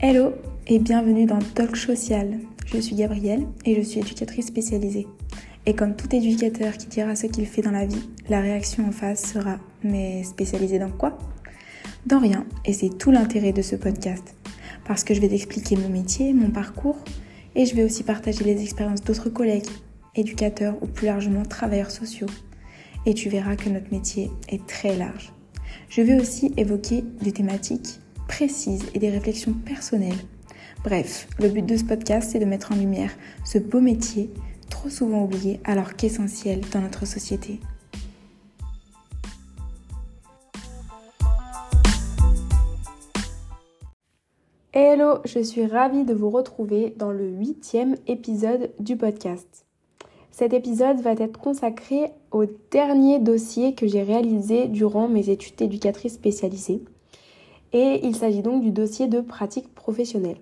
Hello et bienvenue dans Talk Social. Je suis Gabrielle et je suis éducatrice spécialisée. Et comme tout éducateur qui dira ce qu'il fait dans la vie, la réaction en face sera Mais spécialisée dans quoi? Dans rien, et c'est tout l'intérêt de ce podcast. Parce que je vais t'expliquer mon métier, mon parcours, et je vais aussi partager les expériences d'autres collègues, éducateurs ou plus largement travailleurs sociaux. Et tu verras que notre métier est très large. Je vais aussi évoquer des thématiques précises et des réflexions personnelles. Bref, le but de ce podcast, c'est de mettre en lumière ce beau métier, trop souvent oublié alors qu'essentiel dans notre société. Hello, je suis ravie de vous retrouver dans le huitième épisode du podcast. Cet épisode va être consacré au dernier dossier que j'ai réalisé durant mes études d'éducatrice spécialisée. Et il s'agit donc du dossier de pratique professionnelle.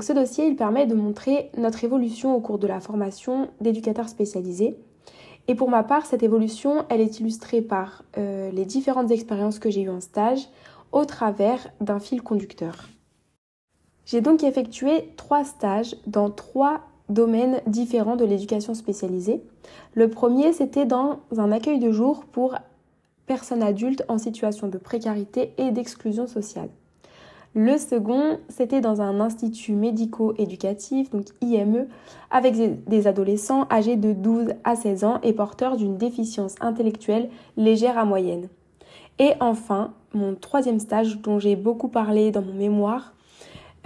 Ce dossier, permet de montrer notre évolution au cours de la formation d'éducateur spécialisé. Et pour ma part, cette évolution, est illustrée par euh, les différentes expériences que j'ai eues en stage au travers d'un fil conducteur. J'ai donc effectué trois stages dans trois domaines différents de l'éducation spécialisée. Le premier, c'était dans un accueil de jour pour personnes adultes en situation de précarité et d'exclusion sociale. Le second, c'était dans un institut médico-éducatif, donc IME, avec des adolescents âgés de 12 à 16 ans et porteurs d'une déficience intellectuelle légère à moyenne. Et enfin, mon troisième stage dont j'ai beaucoup parlé dans mon mémoire,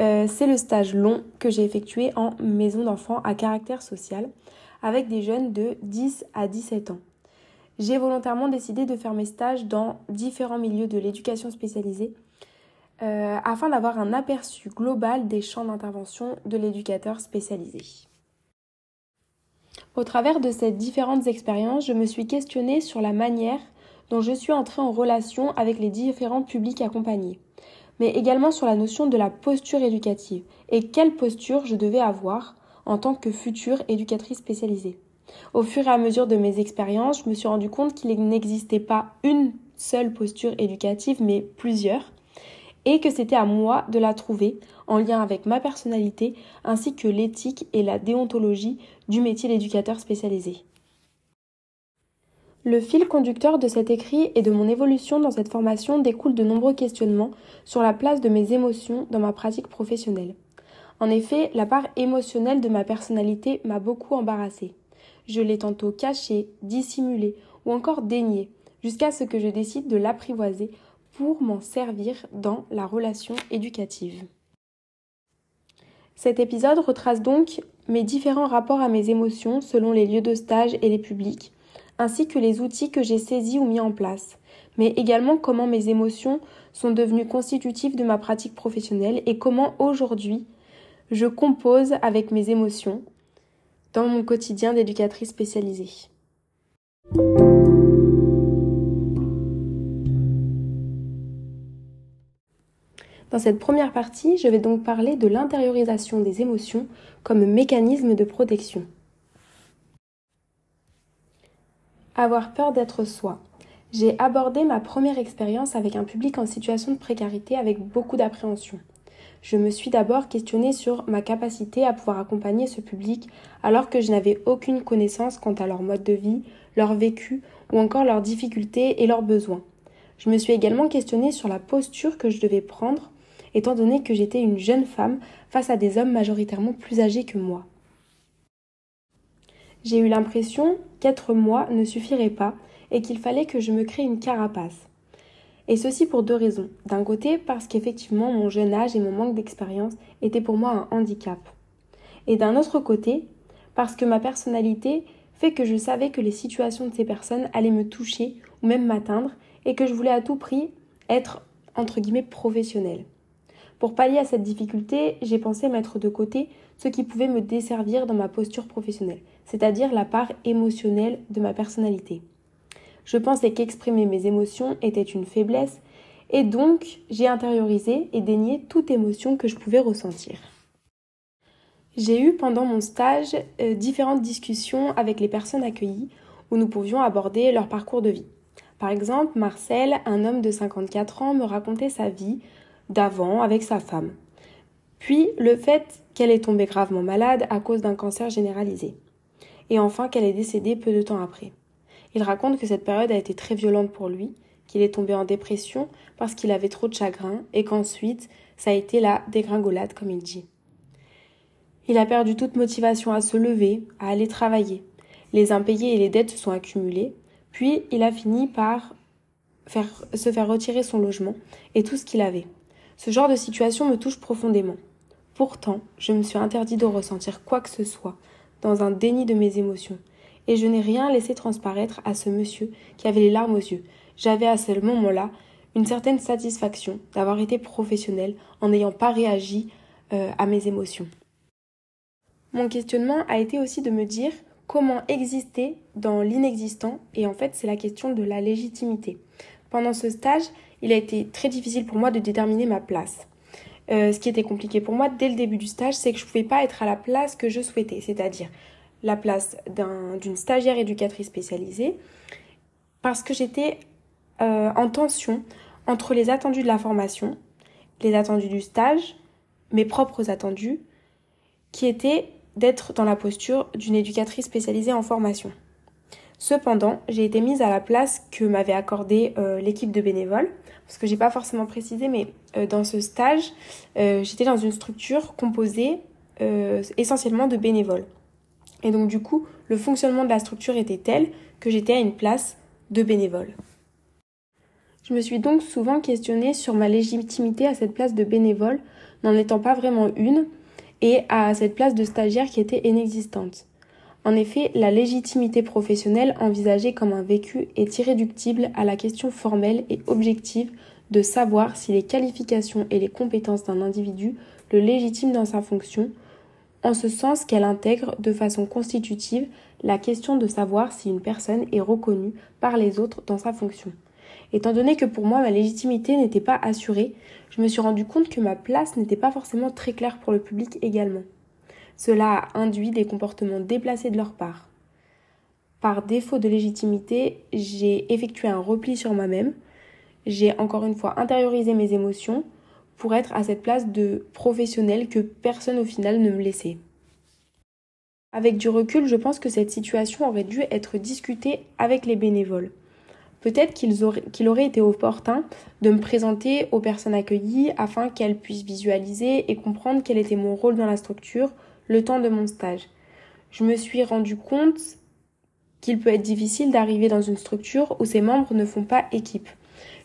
euh, c'est le stage long que j'ai effectué en maison d'enfants à caractère social avec des jeunes de 10 à 17 ans. J'ai volontairement décidé de faire mes stages dans différents milieux de l'éducation spécialisée euh, afin d'avoir un aperçu global des champs d'intervention de l'éducateur spécialisé. Au travers de ces différentes expériences, je me suis questionnée sur la manière dont je suis entrée en relation avec les différents publics accompagnés mais également sur la notion de la posture éducative et quelle posture je devais avoir en tant que future éducatrice spécialisée. Au fur et à mesure de mes expériences, je me suis rendu compte qu'il n'existait pas une seule posture éducative, mais plusieurs, et que c'était à moi de la trouver en lien avec ma personnalité ainsi que l'éthique et la déontologie du métier d'éducateur spécialisé. Le fil conducteur de cet écrit et de mon évolution dans cette formation découle de nombreux questionnements sur la place de mes émotions dans ma pratique professionnelle. En effet, la part émotionnelle de ma personnalité m'a beaucoup embarrassée. Je l'ai tantôt cachée, dissimulée ou encore déniée, jusqu'à ce que je décide de l'apprivoiser pour m'en servir dans la relation éducative. Cet épisode retrace donc mes différents rapports à mes émotions selon les lieux de stage et les publics, ainsi que les outils que j'ai saisis ou mis en place, mais également comment mes émotions sont devenues constitutives de ma pratique professionnelle et comment aujourd'hui je compose avec mes émotions dans mon quotidien d'éducatrice spécialisée. Dans cette première partie, je vais donc parler de l'intériorisation des émotions comme mécanisme de protection. Avoir peur d'être soi. J'ai abordé ma première expérience avec un public en situation de précarité avec beaucoup d'appréhension. Je me suis d'abord questionnée sur ma capacité à pouvoir accompagner ce public alors que je n'avais aucune connaissance quant à leur mode de vie, leur vécu ou encore leurs difficultés et leurs besoins. Je me suis également questionnée sur la posture que je devais prendre étant donné que j'étais une jeune femme face à des hommes majoritairement plus âgés que moi. J'ai eu l'impression qu'être moi ne suffirait pas et qu'il fallait que je me crée une carapace. Et ceci pour deux raisons. D'un côté, parce qu'effectivement mon jeune âge et mon manque d'expérience étaient pour moi un handicap. Et d'un autre côté, parce que ma personnalité fait que je savais que les situations de ces personnes allaient me toucher ou même m'atteindre et que je voulais à tout prix être entre guillemets professionnelle. Pour pallier à cette difficulté, j'ai pensé mettre de côté ce qui pouvait me desservir dans ma posture professionnelle, c'est-à-dire la part émotionnelle de ma personnalité. Je pensais qu'exprimer mes émotions était une faiblesse et donc j'ai intériorisé et dénié toute émotion que je pouvais ressentir. J'ai eu pendant mon stage euh, différentes discussions avec les personnes accueillies où nous pouvions aborder leur parcours de vie. Par exemple, Marcel, un homme de 54 ans, me racontait sa vie d'avant avec sa femme. Puis le fait qu'elle est tombée gravement malade à cause d'un cancer généralisé. Et enfin qu'elle est décédée peu de temps après. Il raconte que cette période a été très violente pour lui, qu'il est tombé en dépression parce qu'il avait trop de chagrin et qu'ensuite ça a été la dégringolade comme il dit. Il a perdu toute motivation à se lever, à aller travailler. Les impayés et les dettes se sont accumulées, puis il a fini par se faire retirer son logement et tout ce qu'il avait. Ce genre de situation me touche profondément. Pourtant, je me suis interdit de ressentir quoi que ce soit, dans un déni de mes émotions, et je n'ai rien laissé transparaître à ce monsieur qui avait les larmes aux yeux. J'avais à ce moment-là une certaine satisfaction d'avoir été professionnel en n'ayant pas réagi euh, à mes émotions. Mon questionnement a été aussi de me dire comment exister dans l'inexistant et en fait c'est la question de la légitimité. Pendant ce stage, il a été très difficile pour moi de déterminer ma place. Euh, ce qui était compliqué pour moi dès le début du stage, c'est que je ne pouvais pas être à la place que je souhaitais, c'est-à-dire la place d'une stagiaire éducatrice spécialisée, parce que j'étais euh, en tension entre les attendus de la formation, les attendus du stage, mes propres attendus, qui étaient d'être dans la posture d'une éducatrice spécialisée en formation. Cependant, j'ai été mise à la place que m'avait accordée euh, l'équipe de bénévoles, parce que j'ai pas forcément précisé, mais euh, dans ce stage, j'étais dans une structure composée essentiellement de bénévoles. Et donc du coup, le fonctionnement de la structure était tel que j'étais à une place de bénévole. Je me suis donc souvent questionnée sur ma légitimité à cette place de bénévole, n'en étant pas vraiment une, et à cette place de stagiaire qui était inexistante. En effet, la légitimité professionnelle envisagée comme un vécu est irréductible à la question formelle et objective de savoir si les qualifications et les compétences d'un individu le légitiment dans sa fonction, en ce sens qu'elle intègre de façon constitutive la question de savoir si une personne est reconnue par les autres dans sa fonction. Étant donné que pour moi ma légitimité n'était pas assurée, je me suis rendu compte que ma place n'était pas forcément très claire pour le public également. Cela a induit des comportements déplacés de leur part. Par défaut de légitimité, j'ai effectué un repli sur moi-même, j'ai encore une fois intériorisé mes émotions pour être à cette place de professionnel que personne au final ne me laissait. Avec du recul, je pense que cette situation aurait dû être discutée avec les bénévoles. Peut-être qu'il aurait été opportun de me présenter aux personnes accueillies afin qu'elles puissent visualiser et comprendre quel était mon rôle dans la structure le temps de mon stage. Je me suis rendu compte qu'il peut être difficile d'arriver dans une structure où ses membres ne font pas équipe.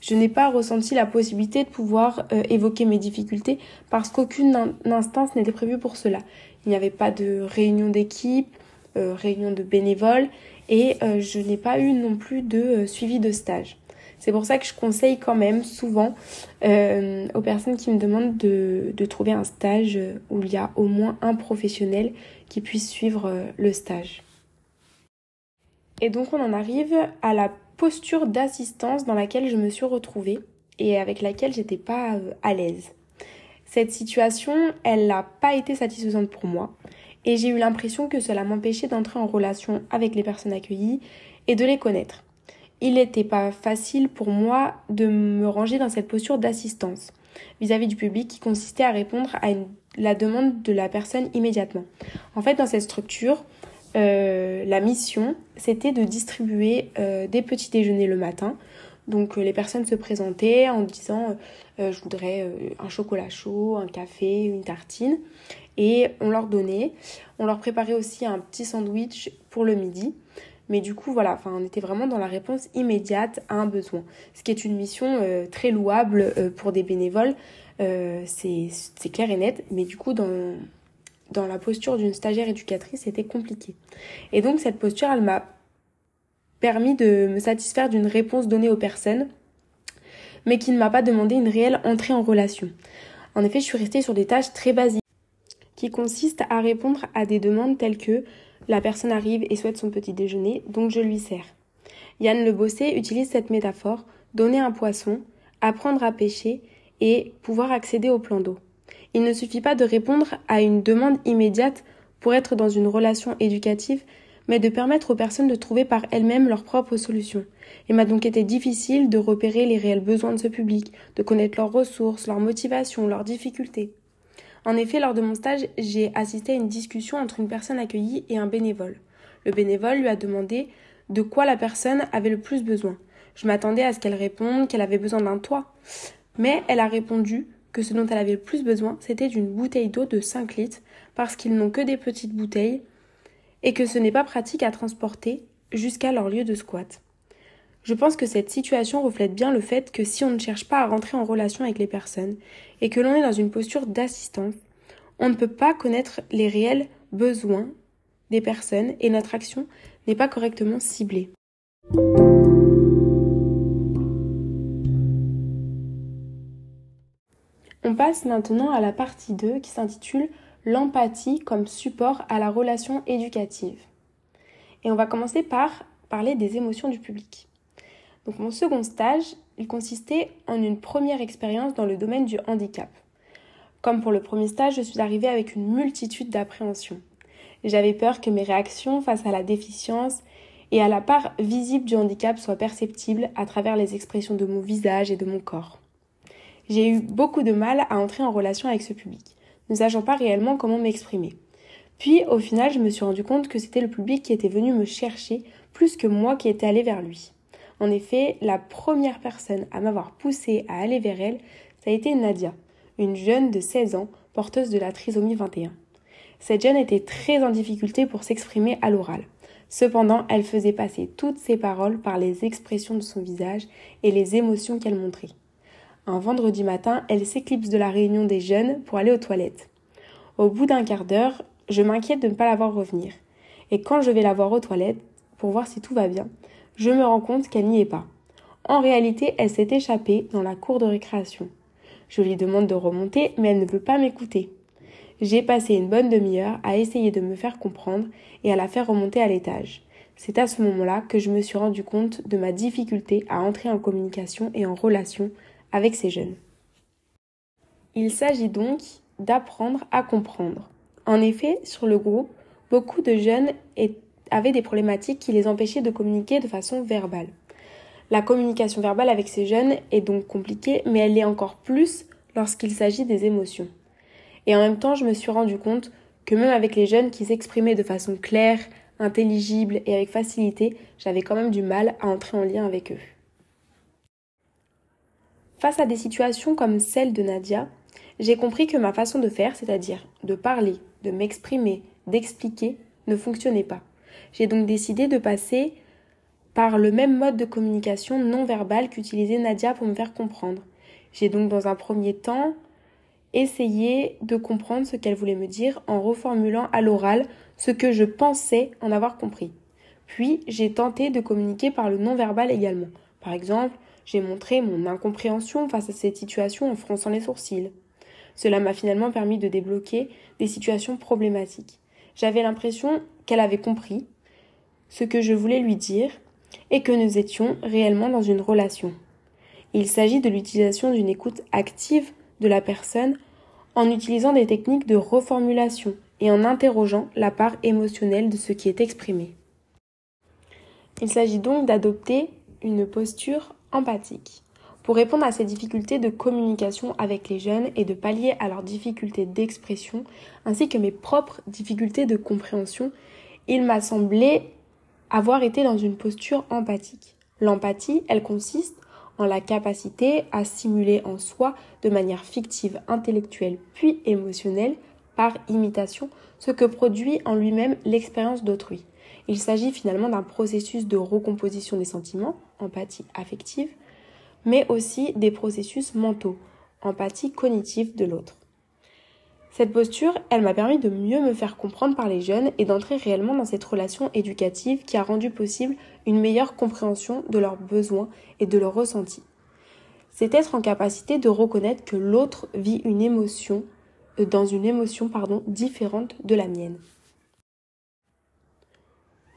Je n'ai pas ressenti la possibilité de pouvoir euh, évoquer mes difficultés parce qu'aucune instance n'était prévue pour cela. Il n'y avait pas de réunion d'équipe, euh, réunion de bénévoles et euh, je n'ai pas eu non plus de suivi de stage. C'est pour ça que je conseille quand même souvent aux personnes qui me demandent de, de, trouver un stage où il y a au moins un professionnel qui puisse suivre le stage. Et donc on en arrive à la posture d'assistance dans laquelle je me suis retrouvée et avec laquelle j'étais pas à l'aise. Cette situation, elle n'a pas été satisfaisante pour moi et j'ai eu l'impression que cela m'empêchait d'entrer en relation avec les personnes accueillies et de les connaître. Il n'était pas facile pour moi de me ranger dans cette posture d'assistance vis-à-vis du public qui consistait à répondre à la demande de la personne immédiatement. En fait, dans cette structure, euh, la mission, c'était de distribuer euh, des petits déjeuners le matin. Donc euh, les personnes se présentaient en disant je voudrais un chocolat chaud, un café, une tartine et on leur donnait. On leur préparait aussi un petit sandwich pour le midi. Mais du coup, voilà, on était vraiment dans la réponse immédiate à un besoin. Ce qui est une mission très louable pour des bénévoles, c'est clair et net. Mais du coup, dans, dans la posture d'une stagiaire éducatrice, c'était compliqué. Et donc, cette posture, elle m'a permis de me satisfaire d'une réponse donnée aux personnes, mais qui ne m'a pas demandé une réelle entrée en relation. En effet, je suis restée sur des tâches très basiques qui consiste à répondre à des demandes telles que la personne arrive et souhaite son petit déjeuner, donc je lui sers. Yann Le Bossé utilise cette métaphore, donner un poisson, apprendre à pêcher et pouvoir accéder au plan d'eau. Il ne suffit pas de répondre à une demande immédiate pour être dans une relation éducative, mais de permettre aux personnes de trouver par elles-mêmes leurs propres solutions. Il m'a donc été difficile de repérer les réels besoins de ce public, de connaître leurs ressources, leurs motivations, leurs difficultés. En effet, lors de mon stage, j'ai assisté à une discussion entre une personne accueillie et un bénévole. Le bénévole lui a demandé de quoi la personne avait le plus besoin. Je m'attendais à ce qu'elle réponde qu'elle avait besoin d'un toit. Mais elle a répondu que ce dont elle avait le plus besoin, c'était d'une bouteille d'eau de 5 litres, parce qu'ils n'ont que des petites bouteilles, et que ce n'est pas pratique à transporter jusqu'à leur lieu de squat. Je pense que cette situation reflète bien le fait que si on ne cherche pas à rentrer en relation avec les personnes et que l'on est dans une posture d'assistance, on ne peut pas connaître les réels besoins des personnes et notre action n'est pas correctement ciblée. On passe maintenant à la partie 2 qui s'intitule L'empathie comme support à la relation éducative. Et on va commencer par parler des émotions du public. Donc mon second stage, il consistait en une première expérience dans le domaine du handicap. Comme pour le premier stage, je suis arrivée avec une multitude d'appréhensions. J'avais peur que mes réactions face à la déficience et à la part visible du handicap soient perceptibles à travers les expressions de mon visage et de mon corps. J'ai eu beaucoup de mal à entrer en relation avec ce public, ne sachant pas réellement comment m'exprimer. Puis, au final, je me suis rendu compte que c'était le public qui était venu me chercher plus que moi qui étais allé vers lui. En effet, la première personne à m'avoir poussé à aller vers elle, ça a été Nadia, une jeune de 16 ans, porteuse de la trisomie 21. Cette jeune était très en difficulté pour s'exprimer à l'oral. Cependant, elle faisait passer toutes ses paroles par les expressions de son visage et les émotions qu'elle montrait. Un vendredi matin, elle s'éclipse de la réunion des jeunes pour aller aux toilettes. Au bout d'un quart d'heure, je m'inquiète de ne pas la voir revenir. Et quand je vais la voir aux toilettes, pour voir si tout va bien, je me rends compte qu'elle n'y est pas. En réalité, elle s'est échappée dans la cour de récréation. Je lui demande de remonter, mais elle ne veut pas m'écouter. J'ai passé une bonne demi-heure à essayer de me faire comprendre et à la faire remonter à l'étage. C'est à ce moment-là que je me suis rendu compte de ma difficulté à entrer en communication et en relation avec ces jeunes. Il s'agit donc d'apprendre à comprendre. En effet, sur le groupe, beaucoup de jeunes avaient des problématiques qui les empêchaient de communiquer de façon verbale. La communication verbale avec ces jeunes est donc compliquée, mais elle l'est encore plus lorsqu'il s'agit des émotions. Et en même temps, je me suis rendu compte que même avec les jeunes qui s'exprimaient de façon claire, intelligible et avec facilité, j'avais quand même du mal à entrer en lien avec eux. Face à des situations comme celle de Nadia, j'ai compris que ma façon de faire, c'est-à-dire de parler, de m'exprimer, d'expliquer, ne fonctionnait pas. J'ai donc décidé de passer par le même mode de communication non verbale qu'utilisait Nadia pour me faire comprendre. J'ai donc dans un premier temps essayé de comprendre ce qu'elle voulait me dire en reformulant à l'oral ce que je pensais en avoir compris. Puis j'ai tenté de communiquer par le non-verbal également. Par exemple, j'ai montré mon incompréhension face à cette situation en fronçant les sourcils. Cela m'a finalement permis de débloquer des situations problématiques. J'avais l'impression qu'elle avait compris ce que je voulais lui dire et que nous étions réellement dans une relation. Il s'agit de l'utilisation d'une écoute active de la personne en utilisant des techniques de reformulation et en interrogeant la part émotionnelle de ce qui est exprimé. Il s'agit donc d'adopter une posture empathique. Pour répondre à ces difficultés de communication avec les jeunes et de pallier à leurs difficultés d'expression, ainsi que mes propres difficultés de compréhension, il m'a semblé avoir été dans une posture empathique. L'empathie, elle consiste en la capacité à simuler en soi de manière fictive, intellectuelle puis émotionnelle, par imitation, ce que produit en lui-même l'expérience d'autrui. Il s'agit finalement d'un processus de recomposition des sentiments, empathie affective, mais aussi des processus mentaux, empathie cognitive de l'autre. Cette posture, elle m'a permis de mieux me faire comprendre par les jeunes et d'entrer réellement dans cette relation éducative qui a rendu possible une meilleure compréhension de leurs besoins et de leurs ressentis. C'est être en capacité de reconnaître que l'autre vit une émotion euh, dans une émotion pardon, différente de la mienne.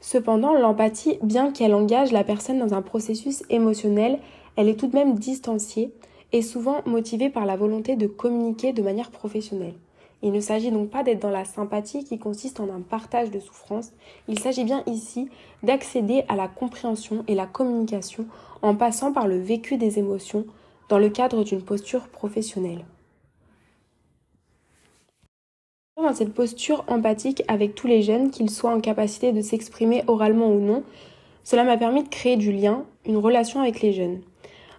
Cependant, l'empathie, bien qu'elle engage la personne dans un processus émotionnel, elle est tout de même distanciée et souvent motivée par la volonté de communiquer de manière professionnelle. Il ne s'agit donc pas d'être dans la sympathie qui consiste en un partage de souffrance, il s'agit bien ici d'accéder à la compréhension et la communication en passant par le vécu des émotions dans le cadre d'une posture professionnelle. Dans cette posture empathique avec tous les jeunes, qu'ils soient en capacité de s'exprimer oralement ou non, cela m'a permis de créer du lien, une relation avec les jeunes.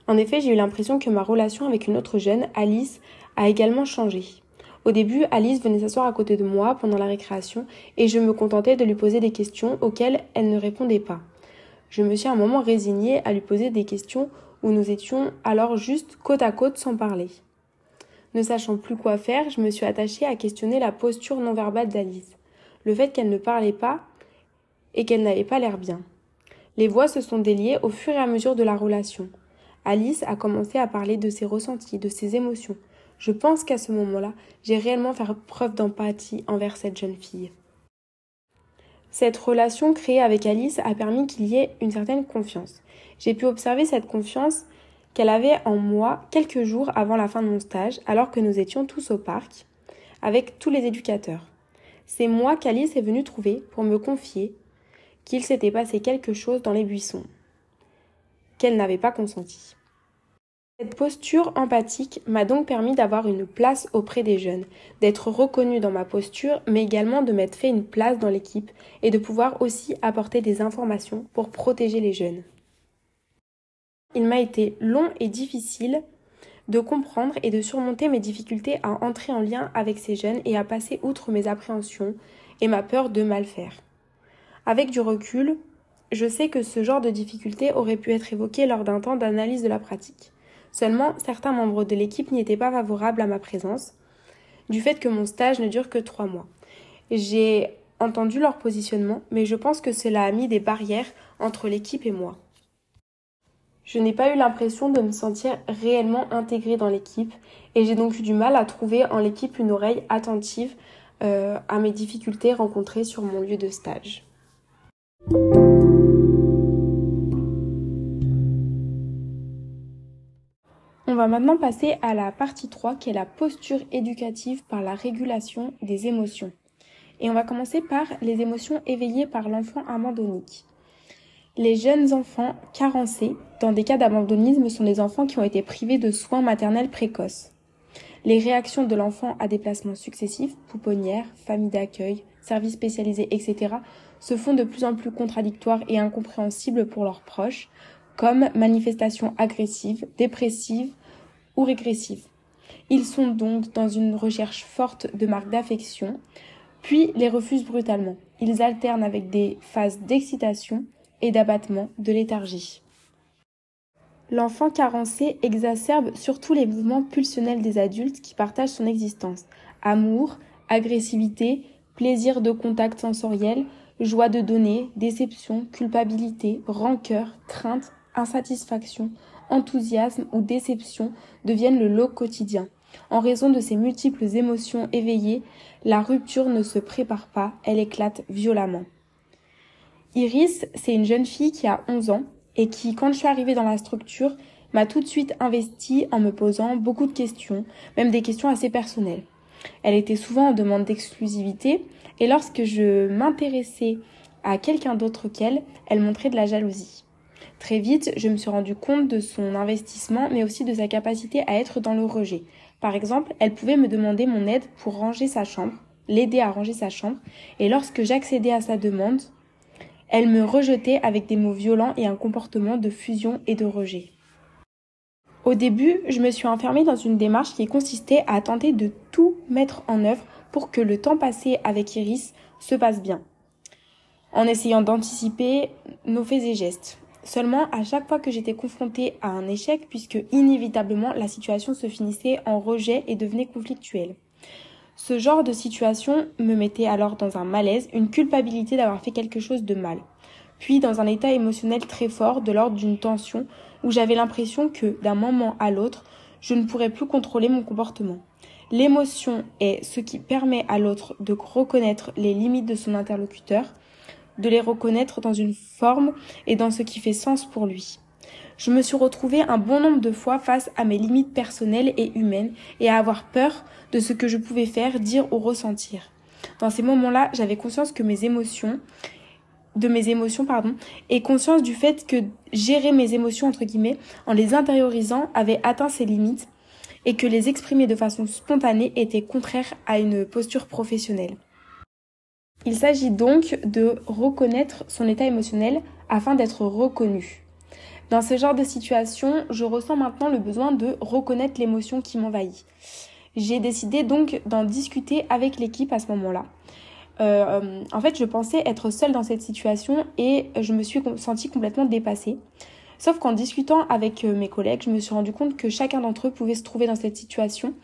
En effet, j'ai eu l'impression que ma relation avec une autre jeune, Alice, a également changé. Au début, Alice venait s'asseoir à côté de moi pendant la récréation et je me contentais de lui poser des questions auxquelles elle ne répondait pas. Je me suis un moment résignée à lui poser des questions où nous étions alors juste côte à côte sans parler. Ne sachant plus quoi faire, je me suis attachée à questionner la posture non verbale d'Alice, le fait qu'elle ne parlait pas et qu'elle n'avait pas l'air bien. Les voix se sont déliées au fur et à mesure de la relation. Alice a commencé à parler de ses ressentis, de ses émotions. Je pense qu'à ce moment-là, j'ai réellement fait preuve d'empathie envers cette jeune fille. Cette relation créée avec Alice a permis qu'il y ait une certaine confiance. J'ai pu observer cette confiance qu'elle avait en moi quelques jours avant la fin de mon stage, alors que nous étions tous au parc, avec tous les éducateurs. C'est moi qu'Alice est venue trouver pour me confier qu'il s'était passé quelque chose dans les buissons, qu'elle n'avait pas consenti. Cette posture empathique m'a donc permis d'avoir une place auprès des jeunes, d'être reconnue dans ma posture, mais également de m'être fait une place dans l'équipe et de pouvoir aussi apporter des informations pour protéger les jeunes. Il m'a été long et difficile de comprendre et de surmonter mes difficultés à entrer en lien avec ces jeunes et à passer outre mes appréhensions et ma peur de mal faire. Avec du recul, je sais que ce genre de difficultés aurait pu être évoqué lors d'un temps d'analyse de la pratique. Seulement, certains membres de l'équipe n'y étaient pas favorables à ma présence, du fait que mon stage ne dure que trois mois. J'ai entendu leur positionnement, mais je pense que cela a mis des barrières entre l'équipe et moi. Je n'ai pas eu l'impression de me sentir réellement intégrée dans l'équipe et j'ai donc eu du mal à trouver en l'équipe une oreille attentive euh, à mes difficultés rencontrées sur mon lieu de stage. On va maintenant passer à la partie 3 qui est la posture éducative par la régulation des émotions. Et on va commencer par les émotions éveillées par l'enfant abandonnique. Les jeunes enfants carencés, dans des cas d'abandonnisme, sont des enfants qui ont été privés de soins maternels précoces. Les réactions de l'enfant à des placements successifs, pouponnières, familles d'accueil, services spécialisés, etc., se font de plus en plus contradictoires et incompréhensibles pour leurs proches, comme manifestations agressives, dépressives ou régressives. Ils sont donc dans une recherche forte de marques d'affection, puis les refusent brutalement. Ils alternent avec des phases d'excitation, et d'abattement, de léthargie. L'enfant carencé exacerbe surtout les mouvements pulsionnels des adultes qui partagent son existence. Amour, agressivité, plaisir de contact sensoriel, joie de donner, déception, culpabilité, rancœur, crainte, insatisfaction, enthousiasme ou déception deviennent le lot quotidien. En raison de ces multiples émotions éveillées, la rupture ne se prépare pas, elle éclate violemment. Iris, c'est une jeune fille qui a 11 ans et qui, quand je suis arrivée dans la structure, m'a tout de suite investie en me posant beaucoup de questions, même des questions assez personnelles. Elle était souvent en demande d'exclusivité et lorsque je m'intéressais à quelqu'un d'autre qu'elle, elle montrait de la jalousie. Très vite, je me suis rendu compte de son investissement, mais aussi de sa capacité à être dans le rejet. Par exemple, elle pouvait me demander mon aide pour ranger sa chambre, l'aider à ranger sa chambre, et lorsque j'accédais à sa demande, elle me rejetait avec des mots violents et un comportement de fusion et de rejet. Au début, je me suis enfermée dans une démarche qui consistait à tenter de tout mettre en œuvre pour que le temps passé avec Iris se passe bien, en essayant d'anticiper nos faits et gestes. Seulement, à chaque fois que j'étais confrontée à un échec, puisque inévitablement la situation se finissait en rejet et devenait conflictuelle. Ce genre de situation me mettait alors dans un malaise, une culpabilité d'avoir fait quelque chose de mal, puis dans un état émotionnel très fort de l'ordre d'une tension où j'avais l'impression que, d'un moment à l'autre, je ne pourrais plus contrôler mon comportement. L'émotion est ce qui permet à l'autre de reconnaître les limites de son interlocuteur, de les reconnaître dans une forme et dans ce qui fait sens pour lui. Je me suis retrouvée un bon nombre de fois face à mes limites personnelles et humaines et à avoir peur de ce que je pouvais faire, dire ou ressentir. Dans ces moments-là, j'avais conscience que mes émotions, de mes émotions, pardon, et conscience du fait que gérer mes émotions, entre guillemets, en les intériorisant, avait atteint ses limites et que les exprimer de façon spontanée était contraire à une posture professionnelle. Il s'agit donc de reconnaître son état émotionnel afin d'être reconnu. Dans ce genre de situation, je ressens maintenant le besoin de reconnaître l'émotion qui m'envahit. J'ai décidé donc d'en discuter avec l'équipe à ce moment-là. Euh, en fait, je pensais être seule dans cette situation et je me suis sentie complètement dépassée. Sauf qu'en discutant avec euh, mes collègues, je me suis rendu compte que chacun d'entre eux pouvait se trouver dans cette situation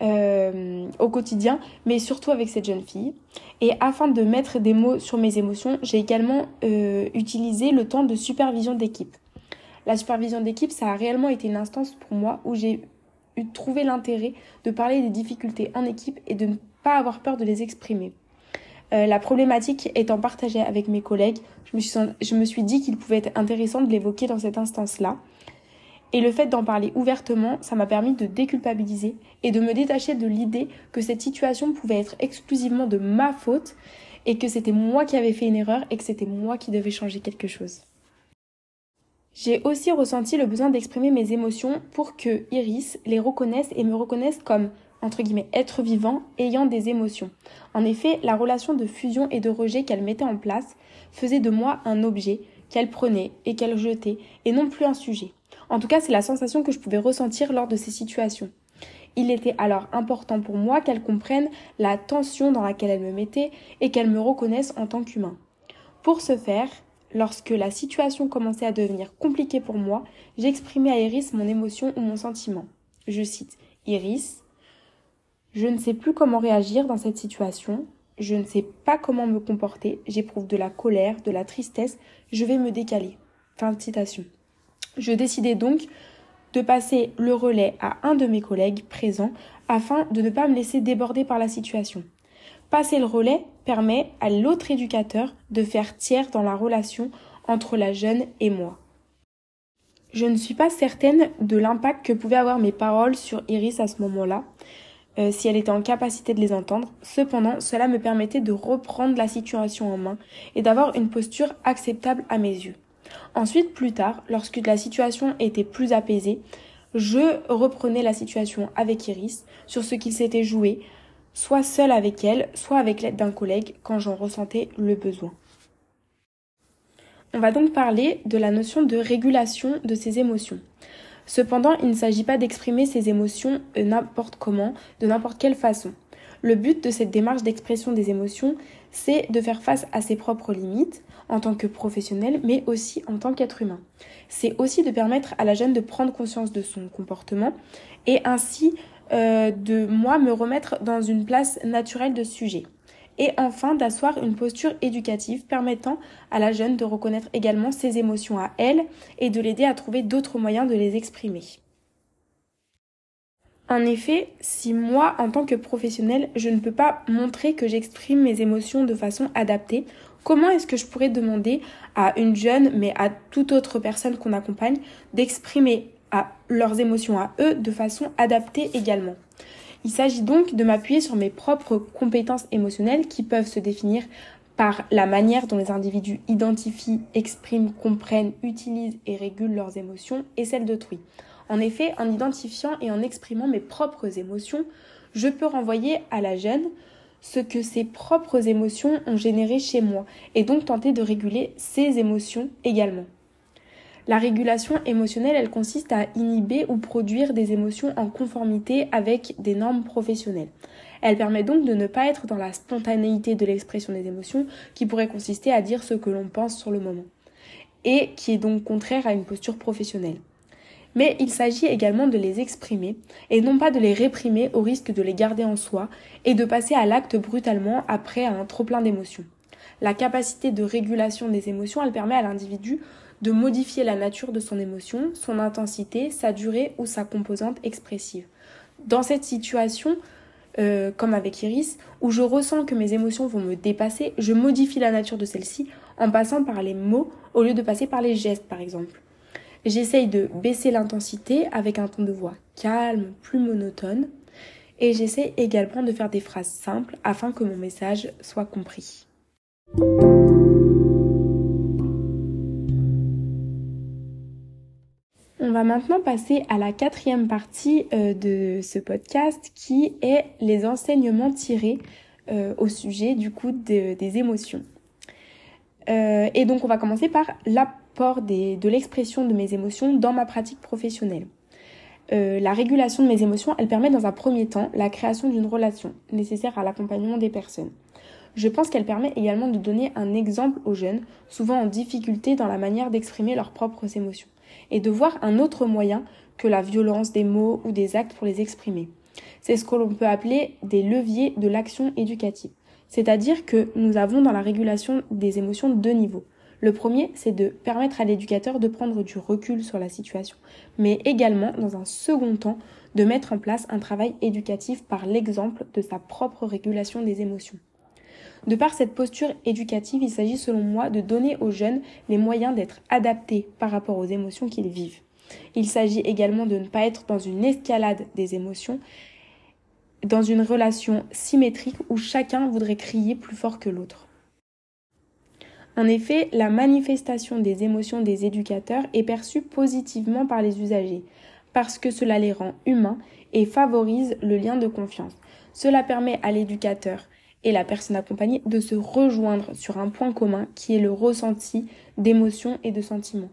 euh, au quotidien, mais surtout avec cette jeune fille. Et afin de mettre des mots sur mes émotions, j'ai également utilisé le temps de supervision d'équipe. La supervision d'équipe, ça a réellement été une instance pour moi où j'ai eu trouvé l'intérêt de parler des difficultés en équipe et de ne pas avoir peur de les exprimer. Euh, la problématique étant partagée avec mes collègues, je me suis, je me suis dit qu'il pouvait être intéressant de l'évoquer dans cette instance-là. Et le fait d'en parler ouvertement, ça m'a permis de déculpabiliser et de me détacher de l'idée que cette situation pouvait être exclusivement de ma faute et que c'était moi qui avais fait une erreur et que c'était moi qui devais changer quelque chose. J'ai aussi ressenti le besoin d'exprimer mes émotions pour que Iris les reconnaisse et me reconnaisse comme entre guillemets, être vivant ayant des émotions. En effet, la relation de fusion et de rejet qu'elle mettait en place faisait de moi un objet qu'elle prenait et qu'elle jetait, et non plus un sujet. En tout cas, c'est la sensation que je pouvais ressentir lors de ces situations. Il était alors important pour moi qu'elle comprenne la tension dans laquelle elle me mettait et qu'elle me reconnaisse en tant qu'humain. Pour ce faire, lorsque la situation commençait à devenir compliquée pour moi, j'exprimais à Iris mon émotion ou mon sentiment. Je cite Iris, je ne sais plus comment réagir dans cette situation. Je ne sais pas comment me comporter. J'éprouve de la colère, de la tristesse. Je vais me décaler. Fin de citation. Je décidai donc de passer le relais à un de mes collègues présents afin de ne pas me laisser déborder par la situation. Passer le relais permet à l'autre éducateur de faire tiers dans la relation entre la jeune et moi. Je ne suis pas certaine de l'impact que pouvaient avoir mes paroles sur Iris à ce moment-là, euh, si elle était en capacité de les entendre. Cependant, cela me permettait de reprendre la situation en main et d'avoir une posture acceptable à mes yeux. Ensuite, plus tard, lorsque la situation était plus apaisée, je reprenais la situation avec Iris sur ce qu'il s'était joué, soit seule avec elle, soit avec l'aide d'un collègue quand j'en ressentais le besoin. On va donc parler de la notion de régulation de ces émotions. Cependant, il ne s'agit pas d'exprimer ses émotions euh, n'importe comment, de n'importe quelle façon. Le but de cette démarche d'expression des émotions, c'est de faire face à ses propres limites en tant que professionnel, mais aussi en tant qu'être humain. C'est aussi de permettre à la jeune de prendre conscience de son comportement et ainsi euh, de moi me remettre dans une place naturelle de sujet et enfin d'asseoir une posture éducative permettant à la jeune de reconnaître également ses émotions à elle et de l'aider à trouver d'autres moyens de les exprimer. En effet, si moi, en tant que professionnel, je ne peux pas montrer que j'exprime mes émotions de façon adaptée, comment est-ce que je pourrais demander à une jeune, mais à toute autre personne qu'on accompagne, d'exprimer leurs émotions à eux de façon adaptée également il s'agit donc de m'appuyer sur mes propres compétences émotionnelles qui peuvent se définir par la manière dont les individus identifient, expriment, comprennent, utilisent et régulent leurs émotions et celles d'autrui. En effet, en identifiant et en exprimant mes propres émotions, je peux renvoyer à la jeune ce que ses propres émotions ont généré chez moi et donc tenter de réguler ses émotions également. La régulation émotionnelle, elle consiste à inhiber ou produire des émotions en conformité avec des normes professionnelles. Elle permet donc de ne pas être dans la spontanéité de l'expression des émotions qui pourrait consister à dire ce que l'on pense sur le moment et qui est donc contraire à une posture professionnelle. Mais il s'agit également de les exprimer et non pas de les réprimer au risque de les garder en soi et de passer à l'acte brutalement après un trop plein d'émotions. La capacité de régulation des émotions, elle permet à l'individu de modifier la nature de son émotion, son intensité, sa durée ou sa composante expressive. Dans cette situation, euh, comme avec Iris, où je ressens que mes émotions vont me dépasser, je modifie la nature de celle-ci en passant par les mots au lieu de passer par les gestes, par exemple. J'essaye de baisser l'intensité avec un ton de voix calme, plus monotone, et j'essaie également de faire des phrases simples afin que mon message soit compris. Va maintenant passer à la quatrième partie euh, de ce podcast qui est les enseignements tirés euh, au sujet du coup des émotions. Euh, et donc on va commencer par l'apport de l'expression de mes émotions dans ma pratique professionnelle. la régulation de mes émotions, elle permet dans un premier temps la création d'une relation nécessaire à l'accompagnement des personnes. Je pense qu'elle permet également de donner un exemple aux jeunes, souvent en difficulté dans la manière d'exprimer leurs propres émotions et de voir un autre moyen que la violence des mots ou des actes pour les exprimer. C'est ce que l'on peut appeler des leviers de l'action éducative. C'est-à-dire que nous avons dans la régulation des émotions deux niveaux. Le premier, c'est de permettre à l'éducateur de prendre du recul sur la situation, mais également, dans un second temps, de mettre en place un travail éducatif par l'exemple de sa propre régulation des émotions. De par cette posture éducative, il s'agit selon moi de donner aux jeunes les moyens d'être adaptés par rapport aux émotions qu'ils vivent. Il s'agit également de ne pas être dans une escalade des émotions, dans une relation symétrique où chacun voudrait crier plus fort que l'autre. En effet, la manifestation des émotions des éducateurs est perçue positivement par les usagers, parce que cela les rend humains et favorise le lien de confiance. Cela permet à l'éducateur et la personne accompagnée de se rejoindre sur un point commun qui est le ressenti d'émotions et de sentiments,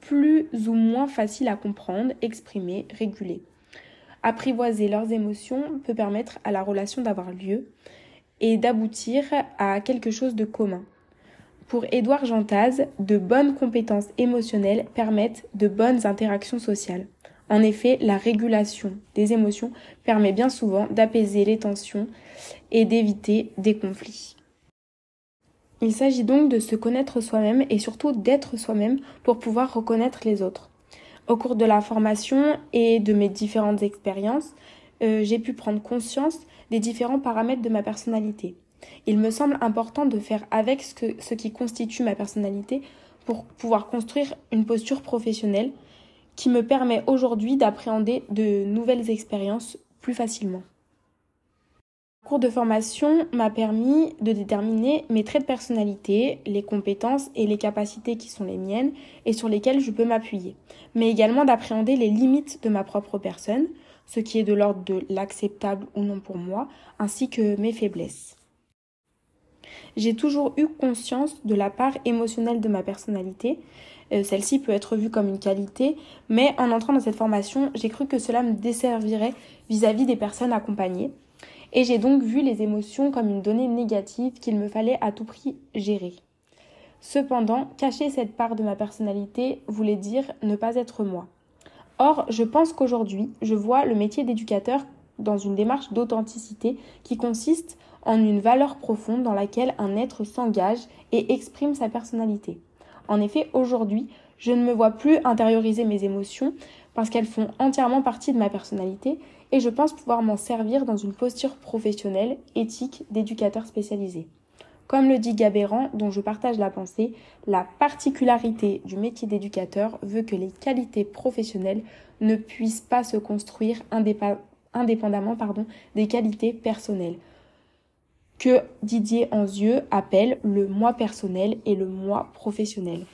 plus ou moins facile à comprendre, exprimer, réguler. Apprivoiser leurs émotions peut permettre à la relation d'avoir lieu et d'aboutir à quelque chose de commun. Pour Édouard Jantaz, de bonnes compétences émotionnelles permettent de bonnes interactions sociales. En effet, la régulation des émotions permet bien souvent d'apaiser les tensions et d'éviter des conflits. Il s'agit donc de se connaître soi-même et surtout d'être soi-même pour pouvoir reconnaître les autres. Au cours de la formation et de mes différentes expériences, euh, j'ai pu prendre conscience des différents paramètres de ma personnalité. Il me semble important de faire avec ce, qui constitue ma personnalité pour pouvoir construire une posture professionnelle qui me permet aujourd'hui d'appréhender de nouvelles expériences plus facilement. Le cours de formation m'a permis de déterminer mes traits de personnalité, les compétences et les capacités qui sont les miennes et sur lesquelles je peux m'appuyer, mais également d'appréhender les limites de ma propre personne, ce qui est de l'ordre de l'acceptable ou non pour moi, ainsi que mes faiblesses. J'ai toujours eu conscience de la part émotionnelle de ma personnalité, euh, celle-ci peut être vue comme une qualité, mais en entrant dans cette formation, j'ai cru que cela me desservirait vis-à-vis des personnes accompagnées. Et j'ai donc vu les émotions comme une donnée négative qu'il me fallait à tout prix gérer. Cependant, cacher cette part de ma personnalité voulait dire ne pas être moi. Or, je pense qu'aujourd'hui, je vois le métier d'éducateur dans une démarche d'authenticité qui consiste en une valeur profonde dans laquelle un être s'engage et exprime sa personnalité. En effet, aujourd'hui, je ne me vois plus intérioriser mes émotions parce qu'elles font entièrement partie de ma personnalité et je pense pouvoir m'en servir dans une posture professionnelle, éthique, d'éducateur spécialisé. Comme le dit Gabéran, dont je partage la pensée, la particularité du métier d'éducateur veut que les qualités professionnelles ne puissent pas se construire indépendamment des qualités personnelles que Didier Anzieux appelle le moi personnel et le moi professionnel.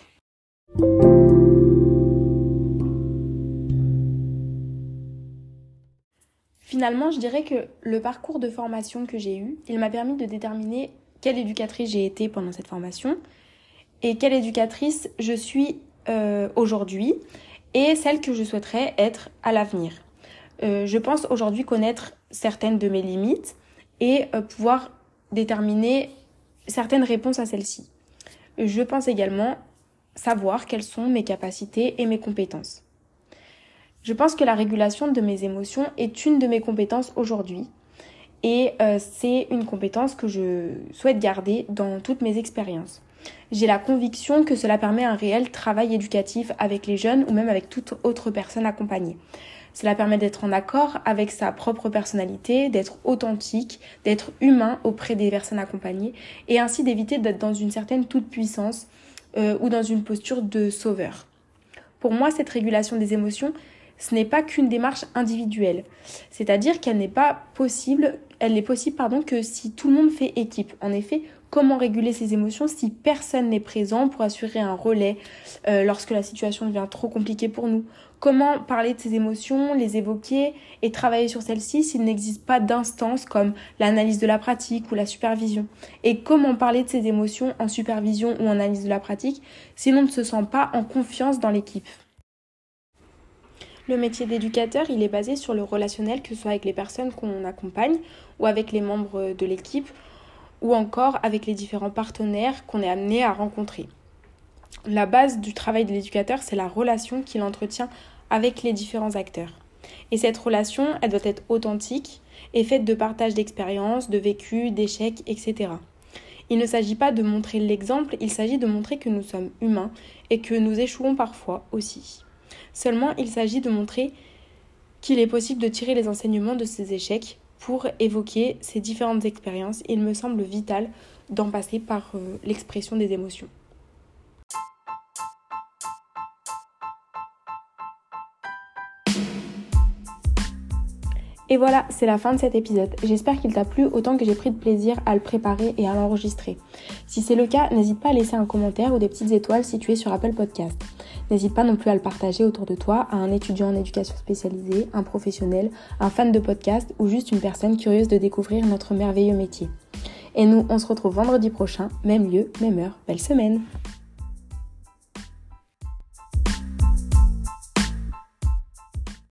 Finalement, je dirais que le parcours de formation que j'ai eu, il m'a permis de déterminer quelle éducatrice j'ai été pendant cette formation et quelle éducatrice je suis euh, aujourd'hui et celle que je souhaiterais être à l'avenir. Euh, je pense aujourd'hui connaître certaines de mes limites et euh, pouvoir déterminer certaines réponses à celles-ci. Je pense également savoir quelles sont mes capacités et mes compétences. Je pense que la régulation de mes émotions est une de mes compétences aujourd'hui et euh, c'est une compétence que je souhaite garder dans toutes mes expériences. J'ai la conviction que cela permet un réel travail éducatif avec les jeunes ou même avec toute autre personne accompagnée. Cela permet d'être en accord avec sa propre personnalité, d'être authentique, d'être humain auprès des personnes accompagnées et ainsi d'éviter d'être dans une certaine toute-puissance euh, ou dans une posture de sauveur. Pour moi, cette régulation des émotions, ce n'est pas qu'une démarche individuelle, c'est-à-dire qu'elle n'est pas possible elle est possible pardon, que si tout le monde fait équipe. En effet, comment réguler ses émotions si personne n'est présent pour assurer un relais euh, lorsque la situation devient trop compliquée pour nous? Comment parler de ses émotions, les évoquer et travailler sur celles-ci s'il n'existe pas d'instance comme l'analyse de la pratique ou la supervision? Et comment parler de ses émotions en supervision ou en analyse de la pratique si l'on ne se sent pas en confiance dans l'équipe? Le métier d'éducateur, il est basé sur le relationnel, que ce soit avec les personnes qu'on accompagne ou avec les membres de l'équipe ou encore avec les différents partenaires qu'on est amené à rencontrer. La base du travail de l'éducateur, c'est la relation qu'il entretient avec les différents acteurs. Et cette relation, elle doit être authentique et faite de partage d'expériences, de vécus, d'échecs, etc. Il ne s'agit pas de montrer l'exemple, il s'agit de montrer que nous sommes humains et que nous échouons parfois aussi. Seulement, il s'agit de montrer qu'il est possible de tirer les enseignements de ces échecs pour évoquer ces différentes expériences. Il me semble vital d'en passer par euh, l'expression des émotions. Et voilà, c'est la fin de cet épisode. J'espère qu'il t'a plu autant que j'ai pris de plaisir à le préparer et à l'enregistrer. Si c'est le cas, n'hésite pas à laisser un commentaire ou des petites étoiles situées sur Apple Podcast. N'hésite pas non plus à le partager autour de toi à un étudiant en éducation spécialisée, un professionnel, un fan de podcast ou juste une personne curieuse de découvrir notre merveilleux métier. Et nous, on se retrouve vendredi prochain, même lieu, même heure. Belle semaine